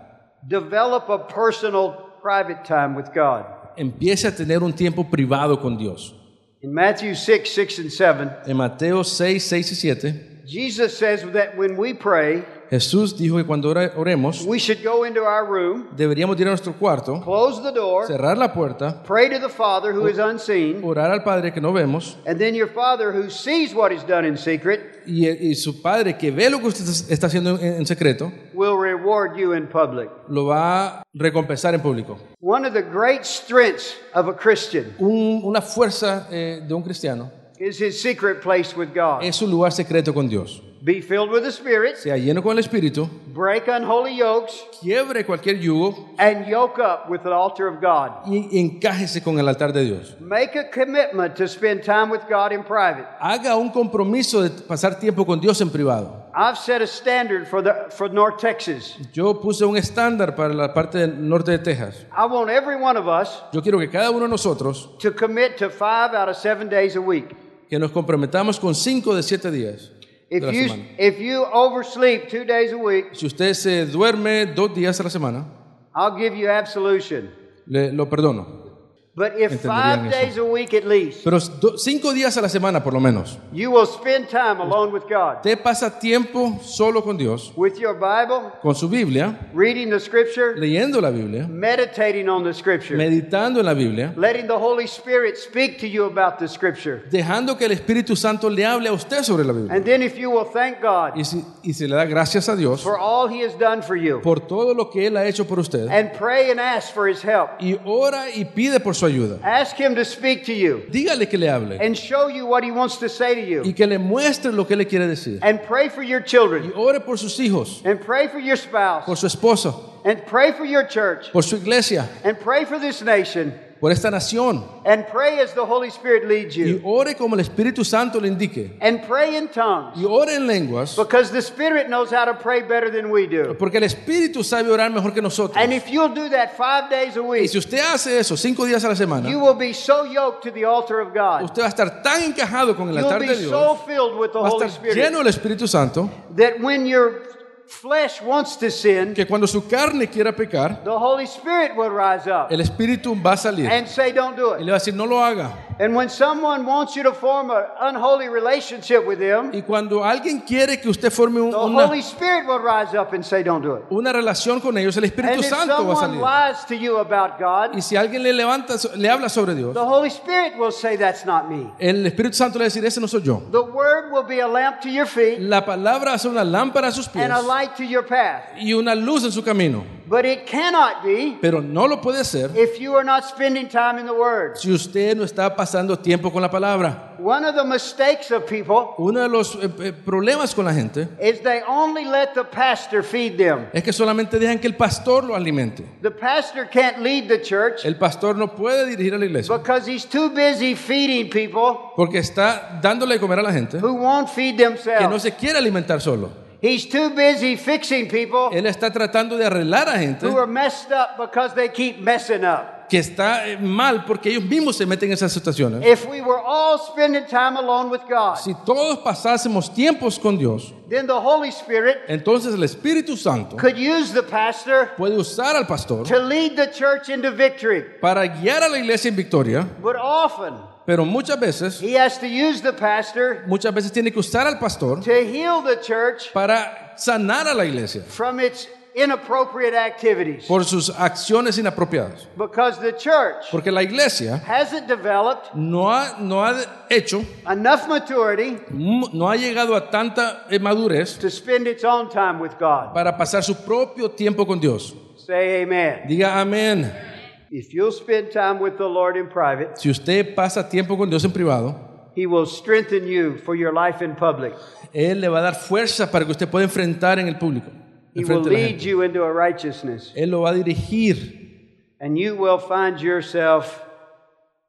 Develop a personal, private time with God. Empiece a tener un tiempo privado con Dios. In Matthew 6, 6, and 7, En Mateo 6, 6 y 7, Jesus says that when we pray, Jesús dijo que cuando oremos we should go into our room, deberíamos ir a nuestro cuarto, close the door, cerrar la puerta, pray to the Father who is unseen, orar al Padre que no vemos and then your Father who sees what is done in secret y, y su Padre que ve lo que usted está haciendo en, en secreto, will reward you in public. lo va a recompensar en público. One of the great strengths of a Christian Un- una fuerza eh, de un cristiano is his secret place with God. es su lugar secreto con Dios. Be filled with the Spirit, Sea lleno con el Espíritu, break unholy yokes, quiebre cualquier yugo and yoke up with the altar of God. y encájese con el altar de Dios. Make a commitment to spend time with God in private. Haga un compromiso de pasar tiempo con Dios en privado. I've set a standard for the for North Texas. Yo puse un estándar para la parte del norte de Texas. I want every one of us Yo quiero que cada uno de nosotros to commit to five out of seven days a week. Que nos comprometamos con cinco de siete días de If la you semana. if you oversleep two days a week, Si usted se duerme dos días a la semana, I'll give you absolution. le, lo perdono. But if five days a week at least, Pero do- cinco días a la semana por lo menos. you will spend time alone with God, Usted pasa tiempo solo con Dios, with your Bible, con su Biblia, reading the Scripture, leyendo la Biblia, meditating on the Scripture, meditando en la Biblia, letting the Holy Spirit speak to you about the Scripture. dejando que el Espíritu Santo le hable a usted sobre la Biblia. And then if you will thank God Y si, y si le da gracias a Dios for all He has done for you, por todo lo que Él ha hecho por usted, and pray and ask for His help, y ora y pide por su ayuda, ask Him to speak to you dígale que le hable. and show you what He wants to say to y you, que le muestre lo que Él le quiere decir. and pray for your Y children, ore por sus hijos, and pray for your spouse, por su esposo, and pray for your church, por su iglesia, and pray for this nation, por esta nación and pray as the Holy Spirit leads y you. ore como el Espíritu Santo le indique And pray in tongues. y ore en lenguas Because the Spirit knows how to pray better than we do. porque el Espíritu sabe orar mejor que nosotros. And if you'll do that five days a Y week, si usted hace eso cinco días a la semana, you will be so yoked to the altar of God. usted va a estar tan encajado con el You'll altar be de so Dios, filled with the va a Holy estar Spirit lleno del Espíritu Santo, that when your flesh wants to sin, que cuando su carne quiera pecar, the Holy Spirit will rise up el Espíritu va a salir and say, Don't do y it. le va a decir, no lo haga. And when someone wants you to form an unholy relationship with them, Y cuando alguien quiere que usted forme un- the una, Holy Spirit will rise up and say, Don't do it. una relación con ellos, el And Espíritu if Santo va a someone salir. lies to you about God, Y si alguien le levanta, le habla sobre Dios, the Holy Spirit will say, That's not me. el Espíritu Santo le va a decir, ese no soy yo. The Word will be a lamp to your feet La palabra hace una lámpara a sus pies and a light to your path. y una luz en su camino. But it cannot be Pero no lo puede ser if you are not spending time in the Word. si usted no está pasando tiempo con la palabra. One of the mistakes of people Uno de los eh, eh, problemas con la gente is they only let the pastor feed them. es que solamente dejan que el pastor lo alimente. The pastor can't lead the church El pastor no puede dirigir a la iglesia because he's too busy feeding people porque está dándole de comer a la gente who won't feed que no themselves. se quiere alimentar solo. He's too busy fixing people Él está tratando de arreglar a gente who are messed up because they keep messing up. que está eh, mal porque ellos mismos se meten en esas situaciones. If we were all spending time alone with God, Si todos pasásemos tiempos con Dios, then the Holy Spirit entonces el Espíritu Santo could use the pastor puede usar al pastor to lead the church into victory. para guiar a la iglesia en victoria, But often, pero muchas veces, he has to use the pastor muchas veces tiene que usar al pastor to heal the church para sanar a la iglesia from its inappropriate activities. por sus acciones inapropiadas. Because the church Porque la iglesia hasn't developed no ha, no ha hecho, enough maturity no ha llegado a tanta eh, madurez to spend its own time with God. para pasar su propio tiempo con Dios. Say amen. Diga amén. If you'll spend time with the Lord in private, Si usted pasa tiempo con Dios en privado, He will strengthen you for your life in public. Él le va a dar fuerza para que usted pueda enfrentar en el público. He will lead you into a righteousness. Él lo va a dirigir And you will find yourself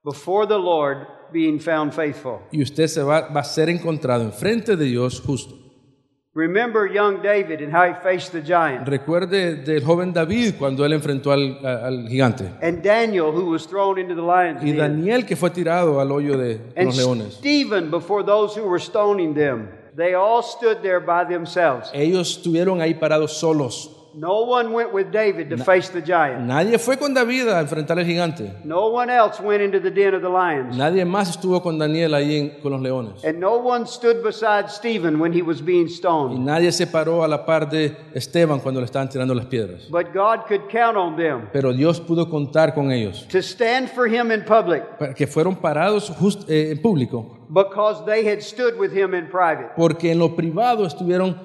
before the Lord being found faithful. y usted se va, va a ser encontrado en frente de Dios justo. Remember young David and how he faced the giant. Recuerde del joven David cuando él enfrentó al, al gigante. And Daniel, who was thrown into the lion's Y. Daniel que fue tirado al hoyo de And los leones. Stephen before those who were stoning them. They all stood there by themselves. Ellos estuvieron ahí parados solos. No one went with David to face the giant. Nadie fue con David a enfrentar al gigante. No one else went into the den of the lions. Nadie más estuvo con Daniel ahí en- con los leones. And no one stood beside Stephen when he was being Y stoned. nadie se paró a la par de Esteban cuando le estaban tirando las piedras. But God could count on them Pero Dios pudo contar con ellos. to stand for him in public Que fueron parados just- eh, en público. because they had stood with him in private. Porque en lo privado estuvieron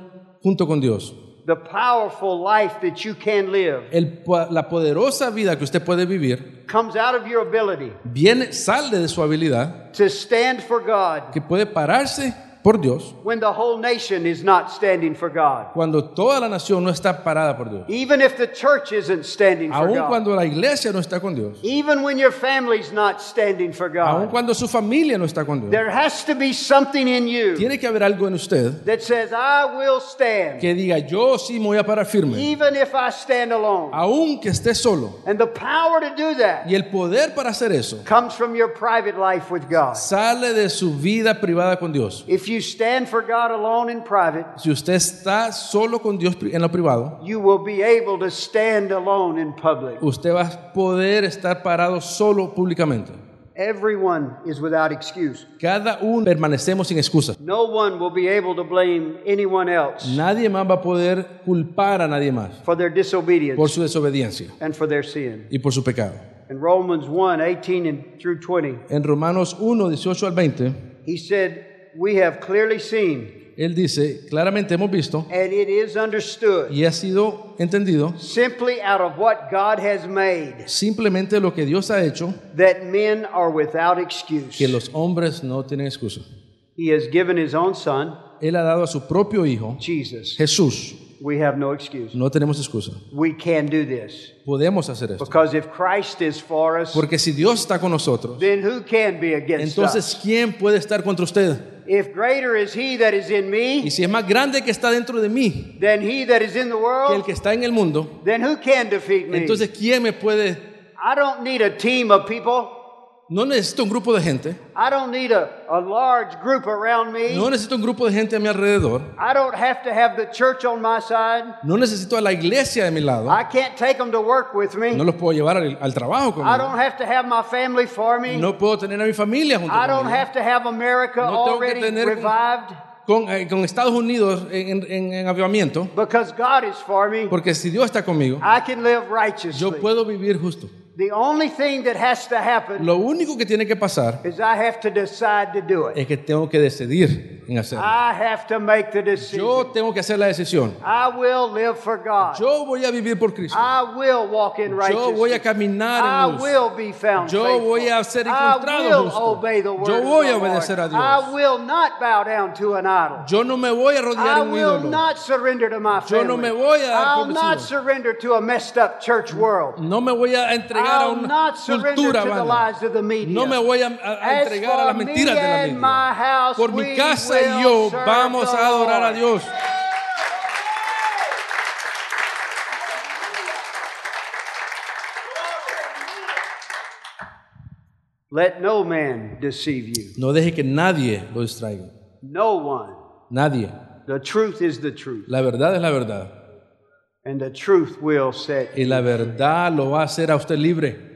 junto con Dios. The powerful life that you can live El la poderosa vida que usted puede vivir comes out of your ability viene, sale de su habilidad, to stand for God que puede pararse por Dios when the whole nation is not standing for God. cuando toda la nación no está parada por Dios. Even if the church isn't standing for Aun God. cuando la iglesia no está con Dios. Even when your family's not standing for Aun God. cuando su familia no está con Dios. There has to be something in you Tiene que haber algo en usted that says, I will stand, que diga, yo sí me voy a parar firme, even if I stand alone. aun que esté solo. And the power to do that Y el poder para hacer eso comes from your private life with God. sale de su vida privada con Dios. If you stand for God alone in private, Si usted está solo con Dios en lo privado, you will be able to stand alone in public. usted va a poder estar parado solo públicamente. Everyone is without excuse. Cada uno permanecemos sin excusas. No one will be able to blame anyone else Nadie más va a poder culpar a nadie más for their por disobedience su desobediencia and for their sin. y por su pecado. In Romans 1 18 and through 20, En Romanos 1, 18 al 20, he said, We have clearly seen, él dice, claramente hemos visto and it is understood, y ha sido entendido simply out of what God has made, simplemente lo que Dios ha hecho, that men are without excuse. que los hombres no tienen excusa. He has given his own son, Él ha dado a su propio Hijo, Jesus, Jesús, we have no excuse. No tenemos excusa. We can do this. Podemos hacer esto. Because if Christ is for us, Porque si Dios está con nosotros, then who can be against entonces? ¿quién puede estar contra usted? If greater is he that is in Y me si es más grande que está dentro de mí than he that is in the que el world, que está en el mundo, then who can defeat me? entonces ¿quién me puede? I don't need a team of people. No necesito un grupo de gente, I don't need a, a large group around me. no necesito un grupo de gente a mi alrededor, I don't have to have the church on my side. no necesito a la iglesia de mi lado, I can't take them to work with me. no los puedo llevar al, al trabajo I don't conmigo, have to have my family for me. no puedo tener a mi familia junto I don't conmigo. have to have America No tengo que already tener- revived Con, eh, con Estados Unidos en, en- en avivamiento, because God is for me. porque si Dios está conmigo, I can live yo righteously. puedo vivir justo. The only thing that has to happen Lo único que tiene que pasar is I have to decide to do it. es que tengo que decidir en hacerlo. I have to make the Yo decision. tengo que hacer la decisión. I will live for God. Yo voy a vivir por Cristo. I will walk in Yo voy a caminar I en luz. will be found Yo faithful. voy a ser I encontrado will justo. obey the word Yo of voy the a obedecer a Lord. Dios. I will not bow down to an idol. Yo no me voy a rodear I un will ídolo. not surrender to my Yo family. no me voy a dar I'll por not vencido. surrender to a messed up church world. No me voy a entregar a una cultura vana. No me voy a, entregar a las mentiras me de la media. Por mi casa y yo vamos a adorar a. Dios. Let no man deceive you. No deje que nadie lo distraiga. No one. Nadie. The truth is the truth. La verdad es la verdad. And the truth will set Y la verdad lo va a hacer a usted libre.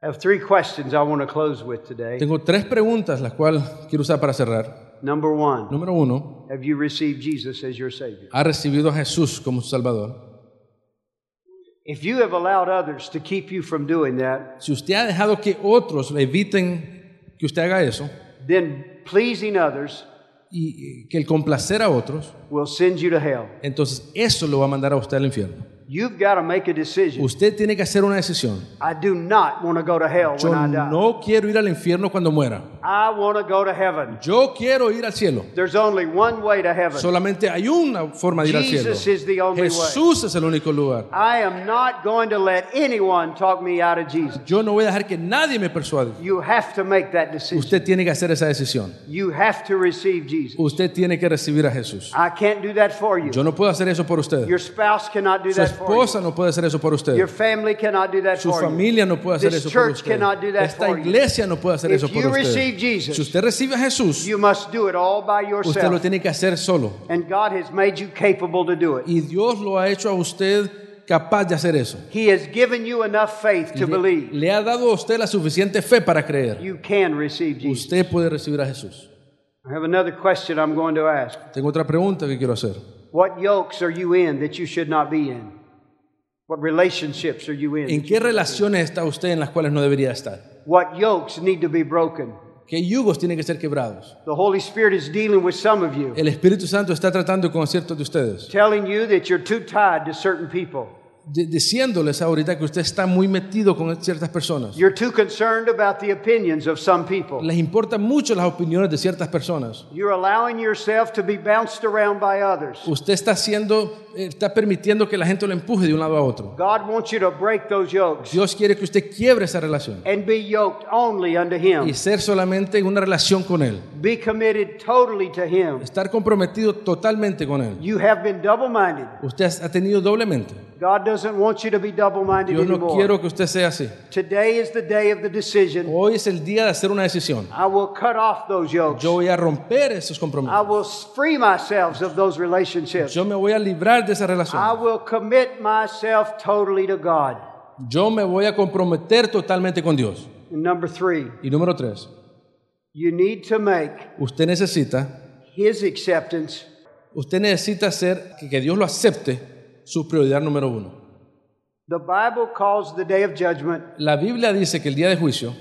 I have three questions I want to close with today. Tengo tres preguntas, las cuales quiero usar para cerrar. Number one, Número uno, have you received Jesus as your Savior? ¿ha recibido a Jesús como su Salvador? If you have allowed others to keep you from doing that, Si usted ha dejado que otros eviten que usted haga eso, then pleasing others y eh, que el complacer a otros, will send you to hell. entonces eso lo va a mandar a usted al infierno. You've got to make a decision. Usted tiene que hacer una decisión. I do not want to go to hell Yo when I die. no quiero ir al infierno cuando muera. I want to go to heaven. Yo quiero ir al cielo. There's only one way to heaven. Solamente hay una forma de ir al cielo. Jesus is the only way. Jesús es el único lugar. I am not going to let anyone talk me out of Jesus. Yo no voy a dejar que nadie me persuade. You have to make that decision. Usted tiene que hacer esa decisión. You have to receive Jesus. Usted tiene que recibir a Jesús. I can't do that for you. Yo no puedo hacer eso por usted. Your spouse cannot do Su that. Esposa no puede hacer eso por usted. Your family cannot do that Su familia no puede hacer eso por church usted. cannot do that Esta iglesia no puede hacer eso por usted. Si usted recibe a Jesús, You must do it all by usted lo yourself. tiene que hacer solo. And God has made you capable to do it. Y Dios lo ha hecho a usted capaz de hacer eso. He has given you enough faith to Le, believe le ha dado a usted la suficiente fe para creer. you can receive Jesus. Usted puede recibir a Jesús. I have another question I'm going to ask. Tengo otra pregunta que quiero hacer. What yokes are you in that you should not be in? What relationships are you in? ¿En qué relaciones está usted en las cuales no debería estar? What yokes need to be broken? ¿Qué yugos tienen que ser quebrados? The Holy Spirit is dealing with some of you, El Espíritu Santo está tratando con ciertos de ustedes, telling you that you're too tied to certain people. di- diciéndoles ahorita que usted está muy metido con ciertas personas. You're too concerned about the opinions of some people. Les importan mucho las opiniones de ciertas personas. You're allowing yourself to be bounced around by others. Usted está haciendo, eh, está permitiendo que la gente lo empuje de un lado a otro. God wants you to break those yokes Dios quiere que usted quiebre esa relación and be yoked only unto Him. y ser solamente en una relación con Él. Be committed totally to Him. Estar comprometido totalmente con Él. You have been double minded. Usted ha tenido doblemente. God doesn't want you to be double minded Dios no anymore. quiero que usted sea así. Today is the day of the decision. Hoy es el día de hacer una decisión. I will cut off those yokes. Yo voy a romper esos I compromisos. will free myself of those relationships. Yo me voy a librar de esa I relación. will commit myself totally to God. Yo me voy a comprometer totalmente con Dios. And number three, Y número tres, you need to make usted necesita, His acceptance usted necesita hacer que, que Dios lo acepte su prioridad número uno. The Bible calls the day of judgment La Biblia dice que el día de juicio,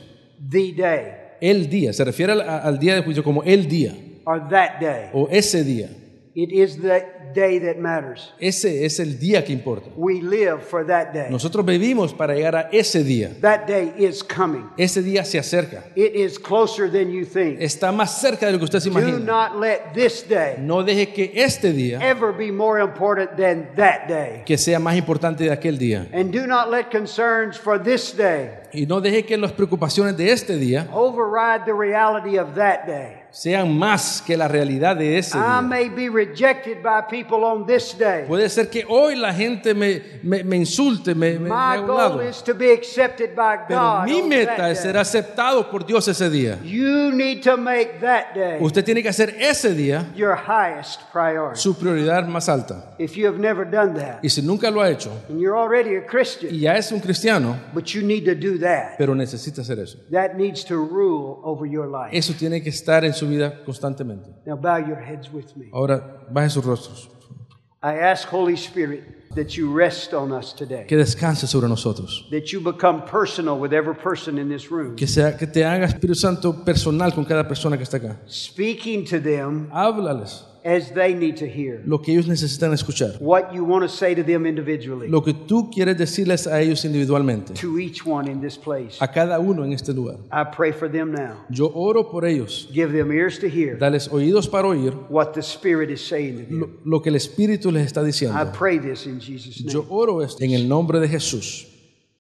the day el día, se refiere al, al día de juicio como el día or that day. o ese día. It is the day that matters. Ese es el día que importa. We live for that day. Nosotros vivimos para llegar a ese día. That day is coming. Ese día se acerca. It is closer than you think. Está más cerca de lo que usted se Do imagina. not let this day No deje que este día ever be more important than that day. que sea más importante de aquel día. And do not let concerns for this day Y no deje que las preocupaciones de este día override the reality of that day. Sean más que la realidad de ese I día. may be rejected by people on this day. Puede ser que hoy la gente me, me, me insulte, me, me, a un lado. is to be accepted by Pero God. mi meta es ser aceptado por Dios ese día. You need to make that day Usted tiene que hacer ese día your highest priority. su prioridad más alta. If you have never done that, Y si nunca lo ha hecho and you're already a y Christian, ya es un cristiano, but you need to do that. pero necesita hacer eso. That needs to rule over your life. Eso tiene que estar en su vida constantemente. Now bow your heads with me. Ahora, baje sus rostros. I ask Holy Spirit that you rest on us today. Que descanse sobre nosotros. That you become personal with every person in this room. Que, sea, que te haga Espíritu Santo personal con cada persona que está acá. Speaking to them Háblales as they need to hear. lo que ellos necesitan escuchar. What you want to say to them individually. Lo que tú quieres decirles a ellos individualmente. To each one in this place. A cada uno en este lugar. I pray for them now. Yo oro por ellos. Give them ears to hear Dales oídos para oír what the Spirit is saying to them. lo, lo que el Espíritu les está I diciendo. pray this in Jesus' name. Yo oro esto en el nombre de Jesús.